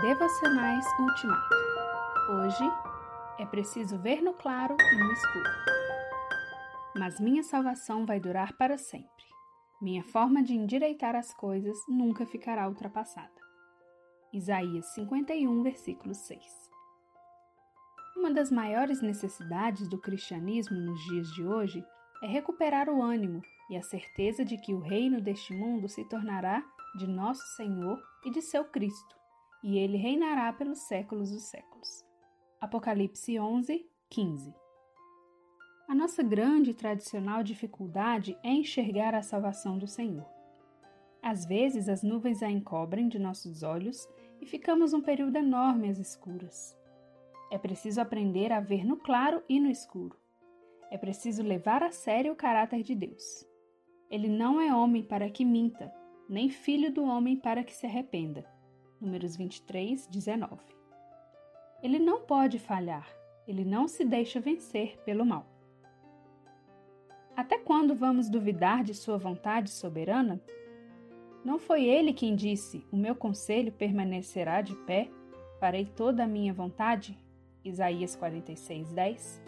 Devocionais Ultimato. Hoje é preciso ver no claro e no escuro. Mas minha salvação vai durar para sempre. Minha forma de endireitar as coisas nunca ficará ultrapassada. Isaías 51, versículo 6. Uma das maiores necessidades do cristianismo nos dias de hoje é recuperar o ânimo e a certeza de que o reino deste mundo se tornará de nosso Senhor e de seu Cristo e ele reinará pelos séculos dos séculos. Apocalipse 11, 15. A nossa grande e tradicional dificuldade é enxergar a salvação do Senhor. Às vezes as nuvens a encobrem de nossos olhos e ficamos um período enorme às escuras. É preciso aprender a ver no claro e no escuro. É preciso levar a sério o caráter de Deus. Ele não é homem para que minta, nem filho do homem para que se arrependa. Números 23, 19. Ele não pode falhar, ele não se deixa vencer pelo mal. Até quando vamos duvidar de sua vontade soberana? Não foi ele quem disse: O meu conselho permanecerá de pé, farei toda a minha vontade? Isaías 46, 10.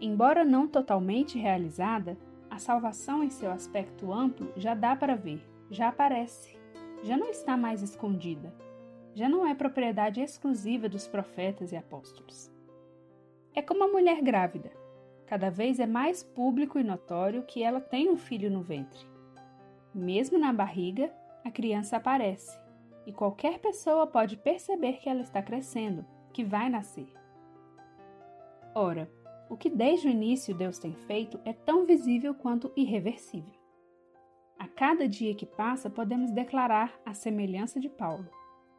Embora não totalmente realizada, a salvação em seu aspecto amplo já dá para ver, já aparece já não está mais escondida, já não é propriedade exclusiva dos profetas e apóstolos. É como a mulher grávida, cada vez é mais público e notório que ela tem um filho no ventre. Mesmo na barriga, a criança aparece e qualquer pessoa pode perceber que ela está crescendo, que vai nascer. Ora, o que desde o início Deus tem feito é tão visível quanto irreversível. A cada dia que passa, podemos declarar a semelhança de Paulo.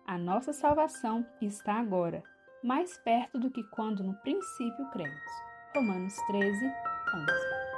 A nossa salvação está agora, mais perto do que quando no princípio cremos. Romanos 13, 11.